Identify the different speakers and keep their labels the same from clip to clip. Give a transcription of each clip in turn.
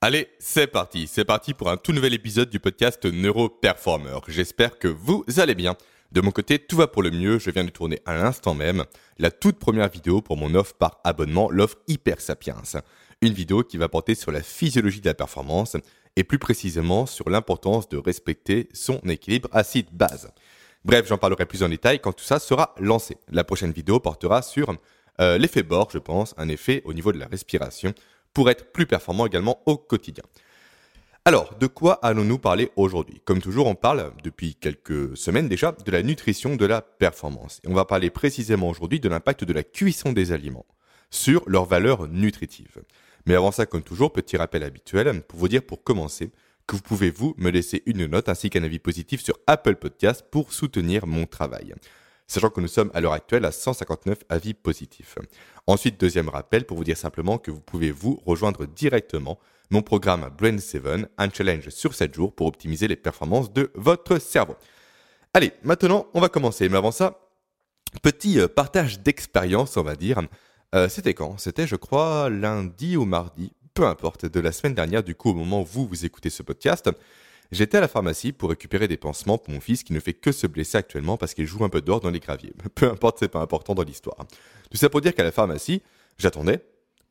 Speaker 1: Allez, c'est parti, c'est parti pour un tout nouvel épisode du podcast Neuroperformer. J'espère que vous allez bien. De mon côté, tout va pour le mieux, je viens de tourner à l'instant même la toute première vidéo pour mon offre par abonnement, l'offre Hyper Sapiens. Une vidéo qui va porter sur la physiologie de la performance et plus précisément sur l'importance de respecter son équilibre acide-base. Bref, j'en parlerai plus en détail quand tout ça sera lancé. La prochaine vidéo portera sur euh, l'effet bord, je pense, un effet au niveau de la respiration pour être plus performant également au quotidien. Alors, de quoi allons-nous parler aujourd'hui? Comme toujours, on parle depuis quelques semaines déjà de la nutrition de la performance. Et on va parler précisément aujourd'hui de l'impact de la cuisson des aliments sur leur valeur nutritive. Mais avant ça, comme toujours, petit rappel habituel pour vous dire pour commencer que vous pouvez vous me laisser une note ainsi qu'un avis positif sur Apple Podcast pour soutenir mon travail sachant que nous sommes à l'heure actuelle à 159 avis positifs. Ensuite, deuxième rappel pour vous dire simplement que vous pouvez vous rejoindre directement mon programme Brain 7, un challenge sur 7 jours pour optimiser les performances de votre cerveau. Allez, maintenant, on va commencer. Mais avant ça, petit euh, partage d'expérience, on va dire. Euh, c'était quand? C'était, je crois, lundi ou mardi, peu importe, de la semaine dernière, du coup, au moment où vous, vous écoutez ce podcast. J'étais à la pharmacie pour récupérer des pansements pour mon fils qui ne fait que se blesser actuellement parce qu'il joue un peu dehors dans les graviers. Peu importe, c'est pas important dans l'histoire. Tout ça pour dire qu'à la pharmacie, j'attendais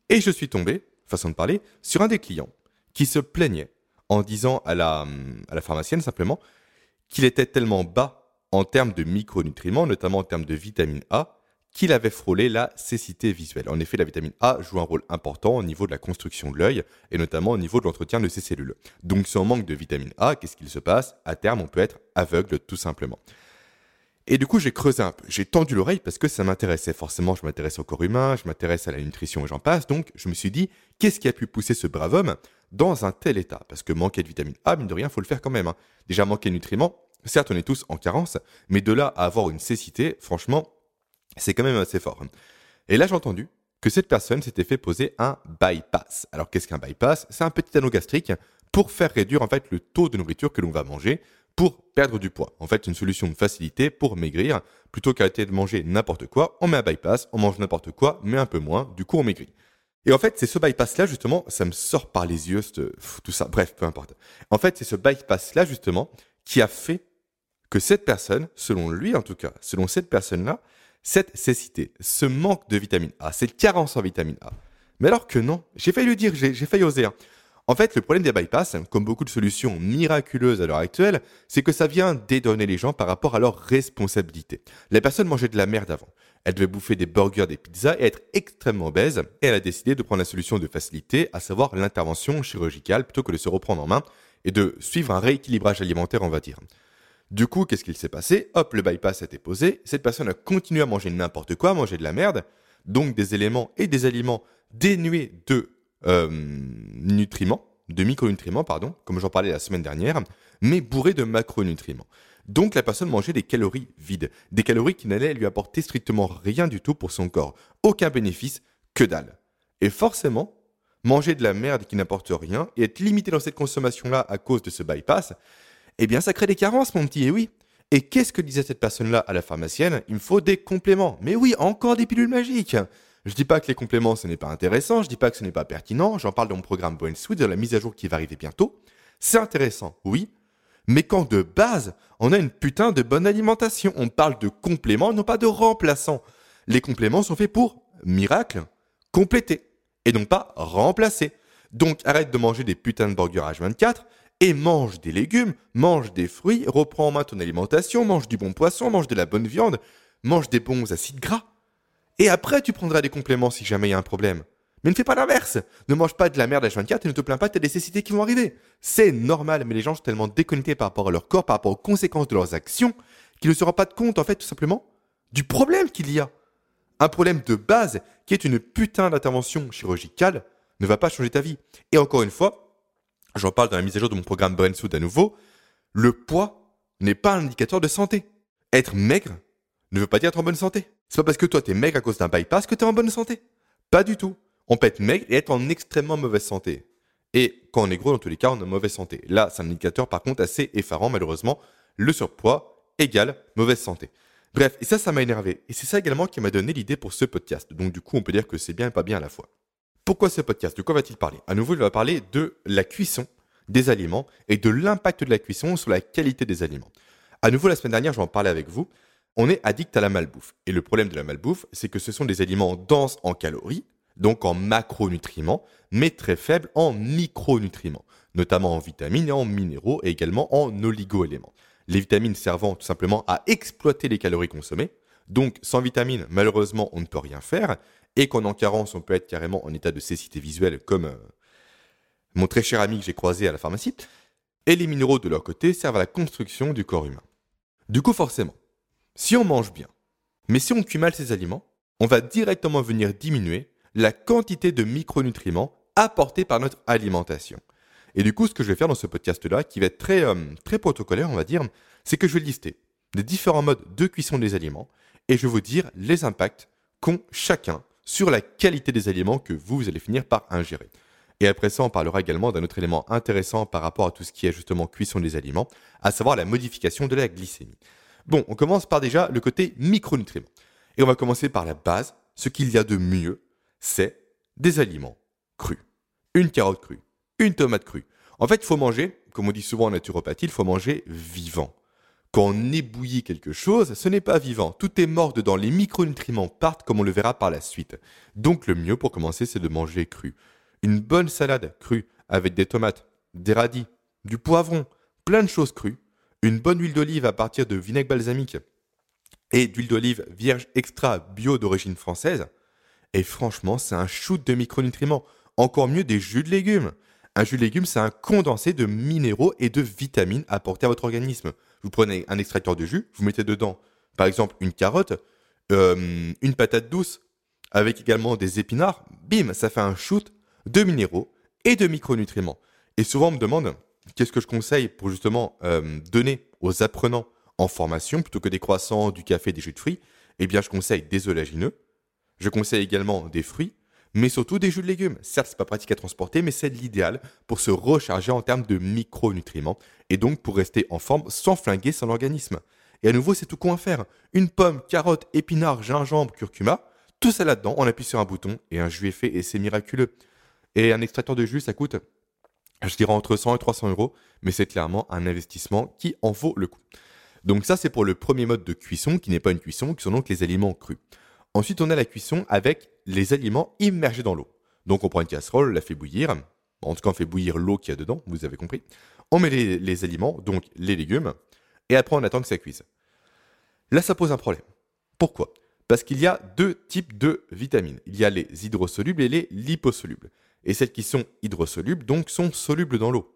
Speaker 1: et je suis tombé, façon de parler, sur un des clients qui se plaignait en disant à la, à la pharmacienne simplement qu'il était tellement bas en termes de micronutriments, notamment en termes de vitamine A, qu'il avait frôlé la cécité visuelle. En effet, la vitamine A joue un rôle important au niveau de la construction de l'œil et notamment au niveau de l'entretien de ses cellules. Donc, si on manque de vitamine A, qu'est-ce qu'il se passe? À terme, on peut être aveugle tout simplement. Et du coup, j'ai creusé un peu, j'ai tendu l'oreille parce que ça m'intéressait. Forcément, je m'intéresse au corps humain, je m'intéresse à la nutrition et j'en passe. Donc, je me suis dit, qu'est-ce qui a pu pousser ce brave homme dans un tel état? Parce que manquer de vitamine A, mine de rien, faut le faire quand même. Hein. Déjà, manquer de nutriments, certes, on est tous en carence, mais de là à avoir une cécité, franchement, c'est quand même assez fort. Et là, j'ai entendu que cette personne s'était fait poser un bypass. Alors, qu'est-ce qu'un bypass? C'est un petit anneau gastrique pour faire réduire en fait le taux de nourriture que l'on va manger pour perdre du poids. En fait, une solution de facilité pour maigrir. Plutôt qu'arrêter de manger n'importe quoi, on met un bypass, on mange n'importe quoi, mais un peu moins, du coup on maigrit. Et en fait, c'est ce bypass-là, justement, ça me sort par les yeux, tout ça, bref, peu importe. En fait, c'est ce bypass-là, justement, qui a fait que cette personne, selon lui en tout cas, selon cette personne-là, cette cécité, ce manque de vitamine A, cette carence en vitamine A. Mais alors que non, j'ai failli le dire, j'ai failli oser. Hein. En fait, le problème des bypass, comme beaucoup de solutions miraculeuses à l'heure actuelle, c'est que ça vient dédonner les gens par rapport à leurs responsabilités. La personne mangeait de la merde avant. Elle devait bouffer des burgers, des pizzas et être extrêmement obèse. Et elle a décidé de prendre la solution de facilité, à savoir l'intervention chirurgicale, plutôt que de se reprendre en main et de suivre un rééquilibrage alimentaire, on va dire. Du coup, qu'est-ce qu'il s'est passé Hop, le bypass a été posé. Cette personne a continué à manger n'importe quoi, à manger de la merde. Donc des éléments et des aliments dénués de euh, nutriments, de micronutriments, pardon, comme j'en parlais la semaine dernière, mais bourrés de macronutriments. Donc la personne mangeait des calories vides, des calories qui n'allaient lui apporter strictement rien du tout pour son corps. Aucun bénéfice, que dalle. Et forcément, manger de la merde qui n'apporte rien et être limité dans cette consommation-là à cause de ce bypass, eh bien ça crée des carences, mon petit, et oui. Et qu'est-ce que disait cette personne-là à la pharmacienne? Il me faut des compléments. Mais oui, encore des pilules magiques. Je dis pas que les compléments ce n'est pas intéressant, je dis pas que ce n'est pas pertinent, j'en parle dans mon programme Brain Suite, de la mise à jour qui va arriver bientôt. C'est intéressant, oui, mais quand de base, on a une putain de bonne alimentation, on parle de compléments, non pas de remplaçants. Les compléments sont faits pour, miracle, compléter, et non pas remplacer. Donc arrête de manger des putains de burgers H24 et mange des légumes, mange des fruits, reprends en main ton alimentation, mange du bon poisson, mange de la bonne viande, mange des bons acides gras. Et après, tu prendras des compléments si jamais il y a un problème. Mais ne fais pas l'inverse. Ne mange pas de la merde à 24 et ne te plains pas de tes nécessités qui vont arriver. C'est normal, mais les gens sont tellement déconnectés par rapport à leur corps, par rapport aux conséquences de leurs actions, qu'ils ne se rendent pas compte, en fait, tout simplement, du problème qu'il y a. Un problème de base, qui est une putain d'intervention chirurgicale, ne va pas changer ta vie. Et encore une fois, j'en parle dans la mise à jour de mon programme Brain à nouveau, le poids n'est pas un indicateur de santé. Être maigre ne veut pas dire être en bonne santé. C'est pas parce que toi t'es maigre à cause d'un bypass que t'es en bonne santé. Pas du tout. On peut être maigre et être en extrêmement mauvaise santé. Et quand on est gros, dans tous les cas, on est mauvaise santé. Là, c'est un indicateur par contre assez effarant, malheureusement. Le surpoids égale mauvaise santé. Bref, et ça, ça m'a énervé. Et c'est ça également qui m'a donné l'idée pour ce podcast. Donc du coup, on peut dire que c'est bien et pas bien à la fois. Pourquoi ce podcast? De quoi va-t-il parler? À nouveau, il va parler de la cuisson des aliments et de l'impact de la cuisson sur la qualité des aliments. À nouveau, la semaine dernière, je vais en parler avec vous. On est addict à la malbouffe. Et le problème de la malbouffe, c'est que ce sont des aliments denses en calories, donc en macronutriments, mais très faibles en micronutriments, notamment en vitamines et en minéraux et également en oligoéléments. Les vitamines servant tout simplement à exploiter les calories consommées. Donc sans vitamines, malheureusement, on ne peut rien faire et qu'en en carence, on peut être carrément en état de cécité visuelle, comme euh, mon très cher ami que j'ai croisé à la pharmacie. Et les minéraux, de leur côté, servent à la construction du corps humain. Du coup, forcément, si on mange bien, mais si on cuit mal ces aliments, on va directement venir diminuer la quantité de micronutriments apportés par notre alimentation. Et du coup, ce que je vais faire dans ce podcast-là, qui va être très, euh, très protocolaire, on va dire, c'est que je vais lister les différents modes de cuisson des aliments et je vais vous dire les impacts qu'ont chacun sur la qualité des aliments que vous, allez finir par ingérer. Et après ça, on parlera également d'un autre élément intéressant par rapport à tout ce qui est justement cuisson des aliments, à savoir la modification de la glycémie. Bon, on commence par déjà le côté micronutriments. Et on va commencer par la base. Ce qu'il y a de mieux, c'est des aliments crus. Une carotte crue, une tomate crue. En fait, il faut manger, comme on dit souvent en naturopathie, il faut manger vivant. Quand on ébouillit quelque chose, ce n'est pas vivant. Tout est mort dedans. Les micronutriments partent comme on le verra par la suite. Donc le mieux pour commencer, c'est de manger cru. Une bonne salade crue avec des tomates, des radis, du poivron, plein de choses crues. Une bonne huile d'olive à partir de vinaigre balsamique et d'huile d'olive vierge extra bio d'origine française. Et franchement, c'est un shoot de micronutriments. Encore mieux des jus de légumes. Un jus de légumes, c'est un condensé de minéraux et de vitamines apportés à votre organisme. Vous prenez un extracteur de jus, vous mettez dedans, par exemple, une carotte, euh, une patate douce, avec également des épinards. Bim, ça fait un shoot de minéraux et de micronutriments. Et souvent, on me demande qu'est-ce que je conseille pour justement euh, donner aux apprenants en formation plutôt que des croissants, du café, des jus de fruits? Eh bien, je conseille des oléagineux. Je conseille également des fruits mais surtout des jus de légumes. Certes, c'est pas pratique à transporter, mais c'est l'idéal pour se recharger en termes de micronutriments et donc pour rester en forme sans flinguer son organisme. Et à nouveau, c'est tout con à faire. Une pomme, carotte, épinard, gingembre, curcuma, tout ça là-dedans, on appuie sur un bouton et un jus est fait et c'est miraculeux. Et un extracteur de jus, ça coûte, je dirais, entre 100 et 300 euros, mais c'est clairement un investissement qui en vaut le coup. Donc ça, c'est pour le premier mode de cuisson, qui n'est pas une cuisson, qui sont donc les aliments crus. Ensuite, on a la cuisson avec les aliments immergés dans l'eau. Donc, on prend une casserole, la fait bouillir. En tout cas, on fait bouillir l'eau qu'il y a dedans, vous avez compris. On met les, aliments, donc les légumes, et après, on attend que ça cuise. Là, ça pose un problème. Pourquoi? Parce qu'il y a deux types de vitamines. Il y a les hydrosolubles et les liposolubles. Et celles qui sont hydrosolubles, donc, sont solubles dans l'eau.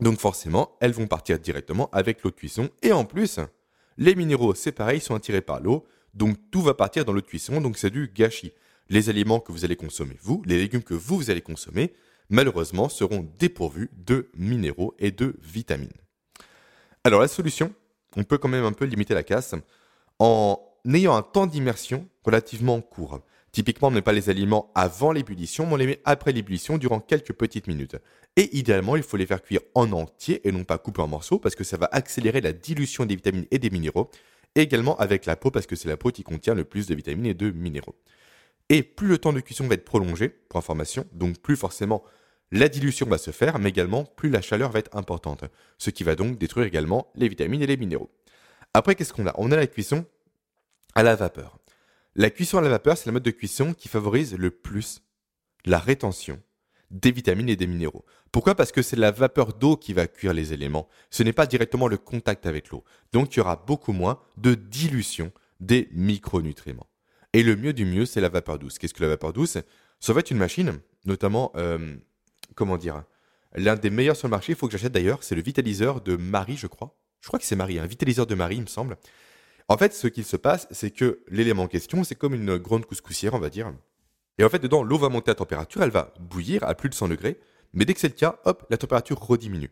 Speaker 1: Donc forcément, elles vont partir directement avec l'eau de cuisson. Et en plus, les minéraux, c'est pareil, sont attirés par l'eau. Donc tout va partir dans l'eau de cuisson, donc c'est du gâchis. Les aliments que vous allez consommer, vous, les légumes que vous, allez consommer, malheureusement, seront dépourvus de minéraux et de vitamines. Alors la solution, on peut quand même un peu limiter la casse en ayant un temps d'immersion relativement court. Typiquement, on ne met pas les aliments avant l'ébullition, mais on les met après l'ébullition durant quelques petites minutes. Et idéalement, il faut les faire cuire en entier et non pas couper en morceaux parce que ça va accélérer la dilution des vitamines et des minéraux également avec la peau parce que c'est la peau qui contient le plus de vitamines et de minéraux. Et plus le temps de cuisson va être prolongé, pour information, donc plus forcément la dilution va se faire, mais également plus la chaleur va être importante, ce qui va donc détruire également les vitamines et les minéraux. Après, qu'est-ce qu'on a? On a la cuisson à la vapeur. La cuisson à la vapeur, c'est la mode de cuisson qui favorise le plus la rétention des vitamines et des minéraux. Pourquoi? Parce que c'est la vapeur d'eau qui va cuire les éléments. Ce n'est pas directement le contact avec l'eau. Donc il y aura beaucoup moins de dilution des micronutriments. Et le mieux du mieux, c'est la vapeur douce. Qu'est-ce que la vapeur douce? Ça va être une machine, notamment, euh, comment dire, l'un des meilleurs sur le marché, il faut que j'achète d'ailleurs, c'est le vitaliseur de Marie, je crois. Je crois que c'est Marie, un vitaliseur de Marie, il me semble. En fait, ce qu'il se passe, c'est que l'élément en question, c'est comme une grande couscoussière, on va dire. Et en fait, dedans, l'eau va monter à température, elle va bouillir à plus de 100 degrés, mais dès que c'est le cas, hop, la température rediminue.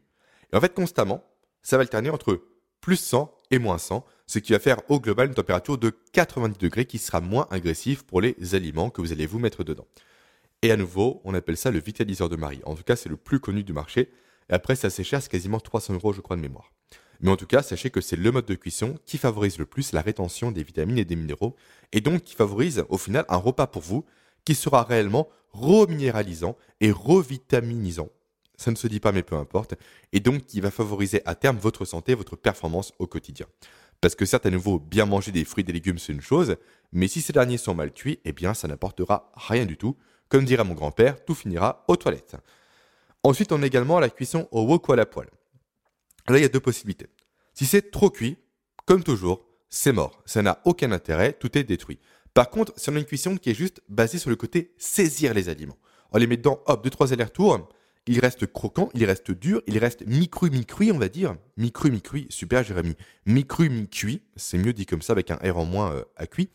Speaker 1: Et en fait, constamment, ça va alterner entre plus 100 et moins 100, ce qui va faire au global une température de 90 degrés qui sera moins agressive pour les aliments que vous allez vous mettre dedans. Et à nouveau, on appelle ça le vitaliseur de Marie. En tout cas, c'est le plus connu du marché. Et après, c'est assez cher, c'est quasiment 300 euros, je crois, de mémoire. Mais en tout cas, sachez que c'est le mode de cuisson qui favorise le plus la rétention des vitamines et des minéraux, et donc qui favorise au final un repas pour vous qui sera réellement reminéralisant et revitaminisant. Ça ne se dit pas, mais peu importe. Et donc, qui va favoriser à terme votre santé, votre performance au quotidien. Parce que certes, à nouveau, bien manger des fruits et des légumes, c'est une chose, mais si ces derniers sont mal cuits, eh bien, ça n'apportera rien du tout. Comme dirait mon grand-père, tout finira aux toilettes. Ensuite, on a également la cuisson au wok ou à la poêle. Là, il y a deux possibilités. Si c'est trop cuit, comme toujours, c'est mort. Ça n'a aucun intérêt, tout est détruit. Par contre, si on a une cuisson qui est juste basée sur le côté saisir les aliments, on les met dedans, hop, deux, trois allers-retours, il reste croquant, il reste dur, il reste mi-cru, mi-cuit, on va dire. Mi-cru, mi-cuit, super Jérémy. Mi-cru, mi-cuit, c'est mieux dit comme ça avec un R en moins euh, à cuit.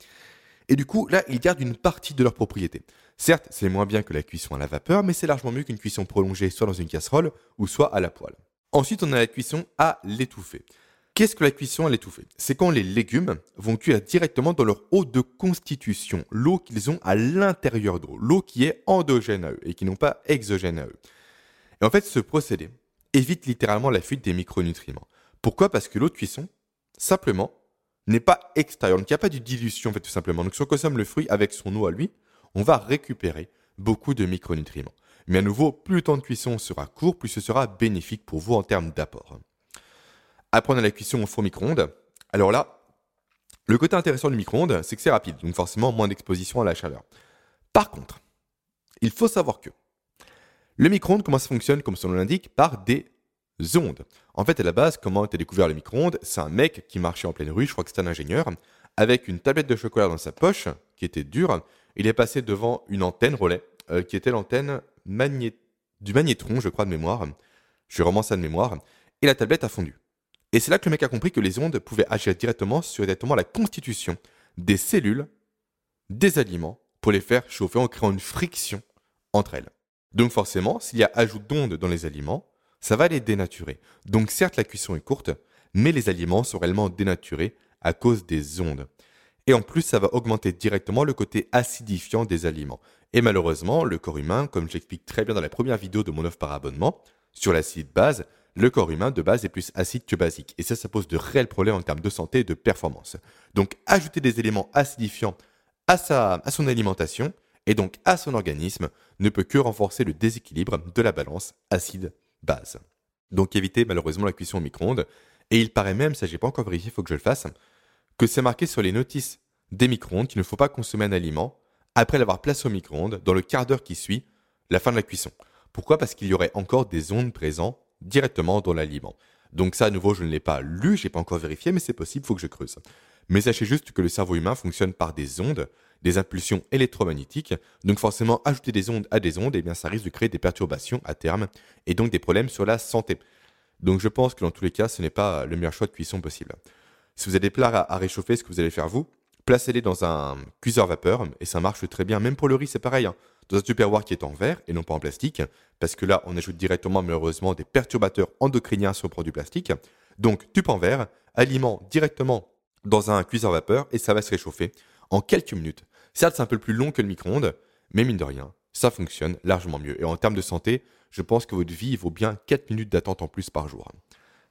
Speaker 1: Et du coup, là, ils gardent une partie de leur propriété. Certes, c'est moins bien que la cuisson à la vapeur, mais c'est largement mieux qu'une cuisson prolongée soit dans une casserole ou soit à la poêle. Ensuite, on a la cuisson à l'étouffer. Qu'est-ce que la cuisson à l'étouffer? C'est quand les légumes vont cuire directement dans leur eau de constitution, l'eau qu'ils ont à l'intérieur d'eau, l'eau qui est endogène à eux et qui n'ont pas exogène à eux. En fait, ce procédé évite littéralement la fuite des micronutriments. Pourquoi? Parce que l'eau de cuisson, simplement, n'est pas extérieure. Donc il n'y a pas de dilution, tout simplement. Donc si on consomme le fruit avec son eau à lui, on va récupérer beaucoup de micronutriments. Mais à nouveau, plus le temps de cuisson sera court, plus ce sera bénéfique pour vous en termes d'apport. Après, on a la cuisson au four micro-ondes. Alors là, le côté intéressant du micro-ondes, c'est que c'est rapide, donc forcément moins d'exposition à la chaleur. Par contre, il faut savoir que le micro-ondes, comment ça fonctionne Comme son nom l'indique, par des ondes. En fait, à la base, comment a découvert le micro-ondes C'est un mec qui marchait en pleine rue, je crois que c'était un ingénieur, avec une tablette de chocolat dans sa poche, qui était dure. Il est passé devant une antenne relais, euh, qui était l'antenne du magnétron, je crois, de mémoire. Je vraiment ça de mémoire. Et la tablette a fondu. Et c'est là que le mec a compris que les ondes pouvaient agir directement sur directement la constitution des cellules, des aliments, pour les faire chauffer en créant une friction entre elles. Donc forcément, s'il y a ajout d'ondes dans les aliments, ça va les dénaturer. Donc certes, la cuisson est courte, mais les aliments sont réellement dénaturés à cause des ondes. Et en plus, ça va augmenter directement le côté acidifiant des aliments. Et malheureusement, le corps humain, comme j'explique très bien dans la première vidéo de mon offre par abonnement, sur l'acide base, le corps humain de base est plus acide que basique. Et ça, ça pose de réels problèmes en termes de santé et de performance. Donc ajouter des éléments acidifiants à, sa, à son alimentation, et donc à son organisme, ne peut que renforcer le déséquilibre de la balance acide-base. Donc évitez malheureusement la cuisson au micro-ondes, et il paraît même, ça j'ai pas encore vérifié, il faut que je le fasse, que c'est marqué sur les notices des micro-ondes qu'il ne faut pas consommer un aliment après l'avoir placé au micro-ondes dans le quart d'heure qui suit la fin de la cuisson. Pourquoi? Parce qu'il y aurait encore des ondes présentes directement dans l'aliment. Donc ça, à nouveau, je ne l'ai pas lu, j'ai pas encore vérifié, mais c'est possible, il faut que je creuse. Mais sachez juste que le cerveau humain fonctionne par des ondes, des impulsions électromagnétiques. Donc forcément, ajouter des ondes à des ondes, eh bien, ça risque de créer des perturbations à terme et donc des problèmes sur la santé. Donc je pense que dans tous les cas, ce n'est pas le meilleur choix de cuisson possible. Si vous avez des plats à, réchauffer, ce que vous allez faire vous, placez-les dans un cuiseur vapeur et ça marche très bien. Même pour le riz, c'est pareil. Hein. Dans un tupperware qui est en verre et non pas en plastique, parce que là, on ajoute directement malheureusement des perturbateurs endocriniens sur le produit plastique. Donc, tube en verre, aliment directement dans un cuiseur vapeur et ça va se réchauffer en quelques minutes. Certes, c'est un peu plus long que le micro-ondes, mais mine de rien, ça fonctionne largement mieux. Et en termes de santé, je pense que votre vie vaut bien 4 minutes d'attente en plus par jour.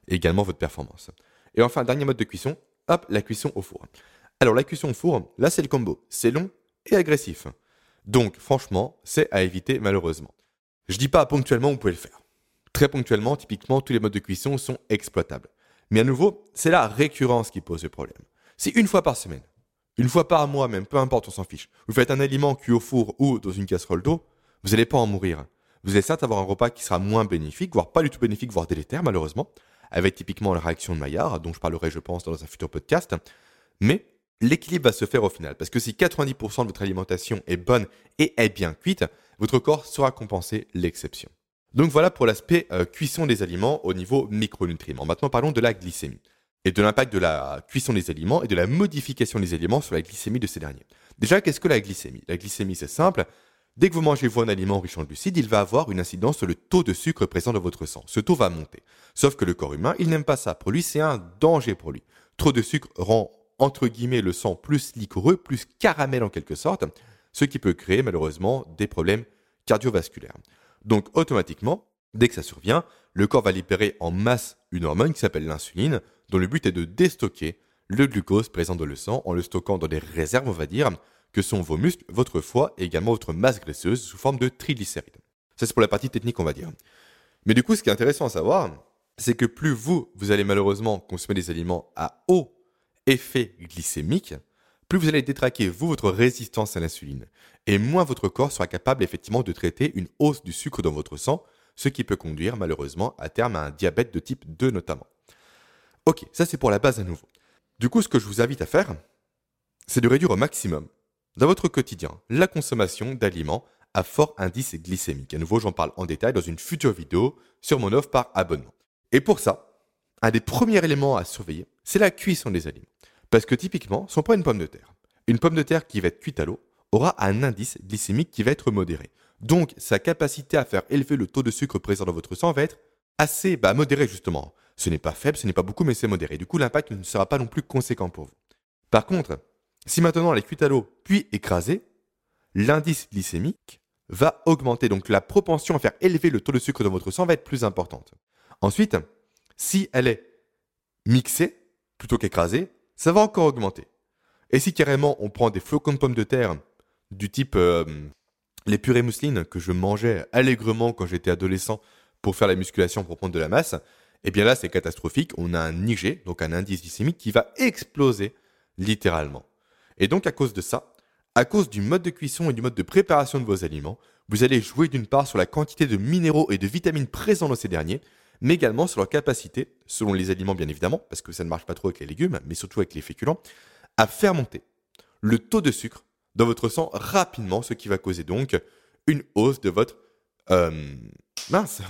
Speaker 1: Et également votre performance. Et enfin, dernier mode de cuisson, hop, la cuisson au four. Alors la cuisson au four, là c'est le combo. C'est long et agressif. Donc franchement, c'est à éviter malheureusement. Je dis pas ponctuellement, vous pouvez le faire. Très ponctuellement, typiquement, tous les modes de cuisson sont exploitables. Mais à nouveau, c'est la récurrence qui pose le problème. C'est une fois par semaine, une fois par mois même, peu importe, on s'en fiche. Vous faites un aliment cuit au four ou dans une casserole d'eau, vous n'allez pas en mourir. Vous allez certes avoir un repas qui sera moins bénéfique, voire pas du tout bénéfique, voire délétère malheureusement, avec typiquement la réaction de Maillard, dont je parlerai je pense dans un futur podcast. Mais l'équilibre va se faire au final, parce que si 90% de votre alimentation est bonne et est bien cuite, votre corps saura compenser l'exception. Donc voilà pour l'aspect euh, cuisson des aliments au niveau micronutriments. Maintenant parlons de la glycémie et de l'impact de la cuisson des aliments et de la modification des aliments sur la glycémie de ces derniers. Déjà, qu'est-ce que la glycémie? La glycémie, c'est simple. Dès que vous mangez vous un aliment riche en glucides, il va avoir une incidence sur le taux de sucre présent dans votre sang. Ce taux va monter. Sauf que le corps humain, il n'aime pas ça. Pour lui, c'est un danger pour lui. Trop de sucre rend entre guillemets le sang plus liquoreux, plus caramel en quelque sorte, ce qui peut créer malheureusement des problèmes cardiovasculaires. Donc automatiquement, dès que ça survient, le corps va libérer en masse une hormone qui s'appelle l'insuline, dont le but est de déstocker le glucose présent dans le sang en le stockant dans des réserves, on va dire, que sont vos muscles, votre foie et également votre masse graisseuse sous forme de triglycérides. Ça, c'est pour la partie technique, on va dire. Mais du coup, ce qui est intéressant à savoir, c'est que plus vous, vous allez malheureusement consommer des aliments à haut effet glycémique, plus vous allez détraquer, vous, votre résistance à l'insuline, et moins votre corps sera capable effectivement de traiter une hausse du sucre dans votre sang, ce qui peut conduire malheureusement à terme à un diabète de type 2 notamment. Ok, ça c'est pour la base à nouveau. Du coup, ce que je vous invite à faire, c'est de réduire au maximum, dans votre quotidien, la consommation d'aliments à fort indice glycémique. À nouveau, j'en parle en détail dans une future vidéo sur mon offre par abonnement. Et pour ça, un des premiers éléments à surveiller, c'est la cuisson des aliments. Parce que typiquement, si on prend une pomme de terre, une pomme de terre qui va être cuite à l'eau aura un indice glycémique qui va être modéré. Donc, sa capacité à faire élever le taux de sucre présent dans votre sang va être assez bah, modéré justement. Ce n'est pas faible, ce n'est pas beaucoup, mais c'est modéré. Du coup, l'impact ne sera pas non plus conséquent pour vous. Par contre, si maintenant elle est cuite à l'eau puis écrasée, l'indice glycémique va augmenter. Donc la propension à faire élever le taux de sucre dans votre sang va être plus importante. Ensuite, si elle est mixée plutôt qu'écrasée, ça va encore augmenter. Et si carrément on prend des flocons de pommes de terre du type euh, les purées mousselines que je mangeais allègrement quand j'étais adolescent pour faire la musculation pour prendre de la masse, eh bien là c'est catastrophique. On a un IG, donc un indice glycémique qui va exploser littéralement. Et donc à cause de ça, à cause du mode de cuisson et du mode de préparation de vos aliments, vous allez jouer d'une part sur la quantité de minéraux et de vitamines présents dans ces derniers, mais également sur leur capacité, selon les aliments bien évidemment, parce que ça ne marche pas trop avec les légumes, mais surtout avec les féculents, à faire monter le taux de sucre dans votre sang rapidement, ce qui va causer donc une hausse de votre euh, mince,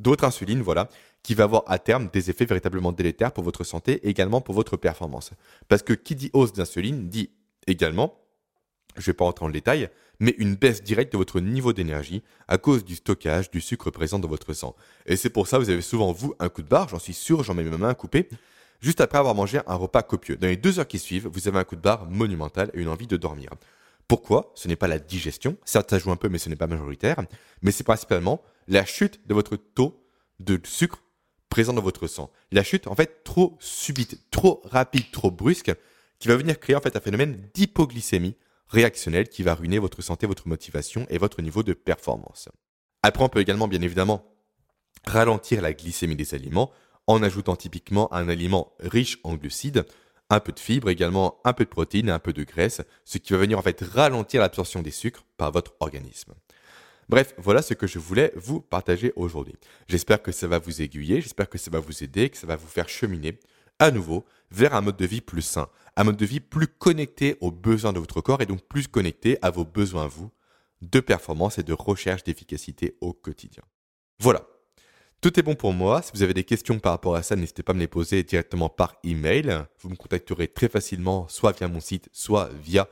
Speaker 1: d'autres insuline, voilà, qui va avoir à terme des effets véritablement délétères pour votre santé et également pour votre performance. Parce que qui dit hausse d'insuline dit également, je ne vais pas rentrer le détail, mais une baisse directe de votre niveau d'énergie à cause du stockage du sucre présent dans votre sang. Et c'est pour ça que vous avez souvent, vous, un coup de barre, j'en suis sûr, j'en mets mes mains coupées, juste après avoir mangé un repas copieux. Dans les deux heures qui suivent, vous avez un coup de barre monumental et une envie de dormir. Pourquoi? Ce n'est pas la digestion, certes ça joue un peu mais ce n'est pas majoritaire, mais c'est principalement la chute de votre taux de sucre présent dans votre sang. La chute en fait trop subite, trop rapide, trop brusque, qui va venir créer en fait un phénomène d'hypoglycémie réactionnelle qui va ruiner votre santé, votre motivation et votre niveau de performance. Après on peut également bien évidemment ralentir la glycémie des aliments en ajoutant typiquement un aliment riche en glucides, un peu de fibres, également un peu de protéines et un peu de graisse, ce qui va venir en fait ralentir l'absorption des sucres par votre organisme. Bref, voilà ce que je voulais vous partager aujourd'hui. J'espère que ça va vous aiguiller, j'espère que ça va vous aider, que ça va vous faire cheminer à nouveau vers un mode de vie plus sain, un mode de vie plus connecté aux besoins de votre corps et donc plus connecté à vos besoins vous de performance et de recherche d'efficacité au quotidien. Voilà, tout est bon pour moi. Si vous avez des questions par rapport à ça, n'hésitez pas à me les poser directement par email. Vous me contacterez très facilement, soit via mon site, soit via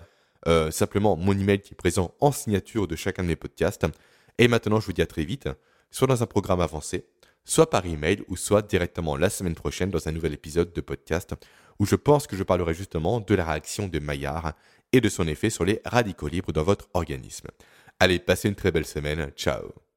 Speaker 1: euh, simplement mon email qui est présent en signature de chacun de mes podcasts. Et maintenant, je vous dis à très vite, soit dans un programme avancé, soit par email, ou soit directement la semaine prochaine dans un nouvel épisode de podcast où je pense que je parlerai justement de la réaction de Maillard et de son effet sur les radicaux libres dans votre organisme. Allez, passez une très belle semaine. Ciao